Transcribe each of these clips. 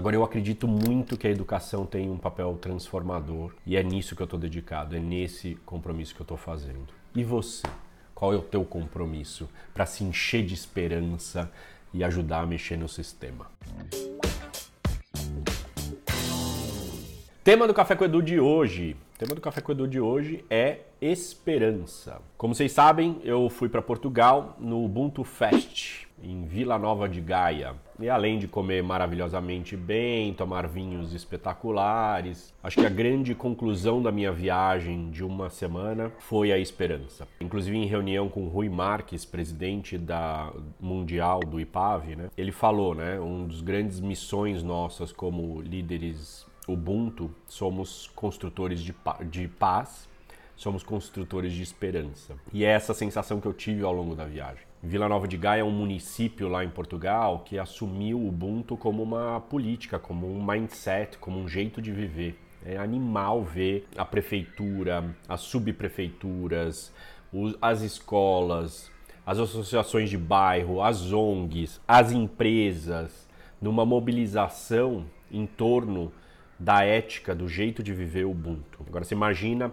Agora eu acredito muito que a educação tem um papel transformador e é nisso que eu estou dedicado, é nesse compromisso que eu estou fazendo. E você? Qual é o teu compromisso para se encher de esperança e ajudar a mexer no sistema? Tema do Café com Edu de hoje. Tema do Café com Edu de hoje é esperança. Como vocês sabem, eu fui para Portugal no Ubuntu Fest em Vila Nova de Gaia. E além de comer maravilhosamente bem, tomar vinhos espetaculares, acho que a grande conclusão da minha viagem de uma semana foi a esperança. Inclusive em reunião com Rui Marques, presidente da Mundial do IPAV, né? Ele falou, né, um dos grandes missões nossas como líderes Ubuntu, somos construtores de, de paz, somos construtores de esperança. E é essa sensação que eu tive ao longo da viagem. Vila Nova de Gaia é um município lá em Portugal que assumiu o Ubuntu como uma política, como um mindset, como um jeito de viver. É animal ver a prefeitura, as subprefeituras, as escolas, as associações de bairro, as ONGs, as empresas, numa mobilização em torno da ética, do jeito de viver o Ubuntu. Agora você imagina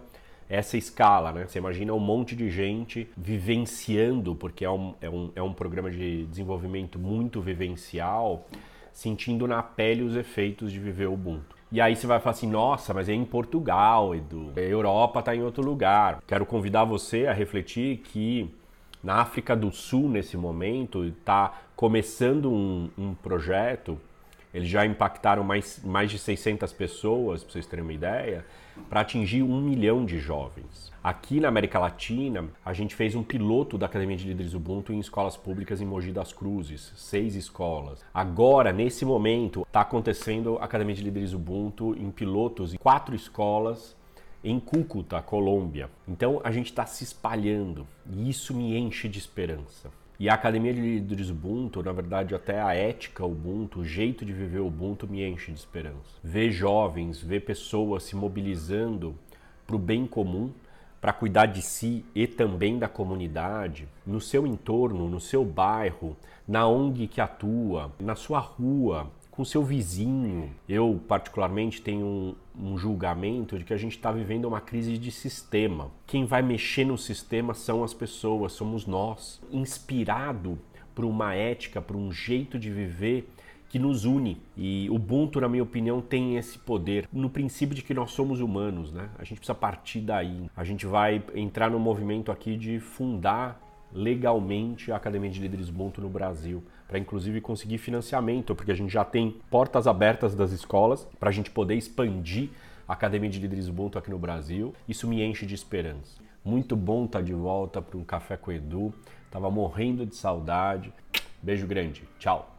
essa escala, né? Você imagina um monte de gente vivenciando, porque é um, é um, é um programa de desenvolvimento muito vivencial, sentindo na pele os efeitos de viver o Ubuntu. E aí você vai falar assim, nossa, mas é em Portugal, Edu. A Europa está em outro lugar. Quero convidar você a refletir que na África do Sul, nesse momento, está começando um, um projeto eles já impactaram mais, mais de 600 pessoas, para vocês terem uma ideia, para atingir um milhão de jovens. Aqui na América Latina, a gente fez um piloto da Academia de Líderes Ubuntu em escolas públicas em Mogi das Cruzes, seis escolas. Agora, nesse momento, está acontecendo a Academia de Líderes Ubuntu em pilotos em quatro escolas em Cúcuta, Colômbia. Então a gente está se espalhando e isso me enche de esperança. E a Academia de Líderes Ubuntu, na verdade, até a ética Ubuntu, o jeito de viver Ubuntu me enche de esperança. Ver jovens, ver pessoas se mobilizando para o bem comum, para cuidar de si e também da comunidade, no seu entorno, no seu bairro, na ONG que atua, na sua rua, com seu vizinho. Eu, particularmente, tenho um, um julgamento de que a gente está vivendo uma crise de sistema. Quem vai mexer no sistema são as pessoas, somos nós. Inspirado por uma ética, por um jeito de viver que nos une. E o Ubuntu, na minha opinião, tem esse poder. No princípio de que nós somos humanos, né? A gente precisa partir daí. A gente vai entrar no movimento aqui de fundar legalmente a Academia de Líderes Ubuntu no Brasil, para inclusive conseguir financiamento, porque a gente já tem portas abertas das escolas para a gente poder expandir a Academia de Líderes Ubuntu aqui no Brasil. Isso me enche de esperança. Muito bom estar tá de volta para um café com o Edu. Tava morrendo de saudade. Beijo grande. Tchau.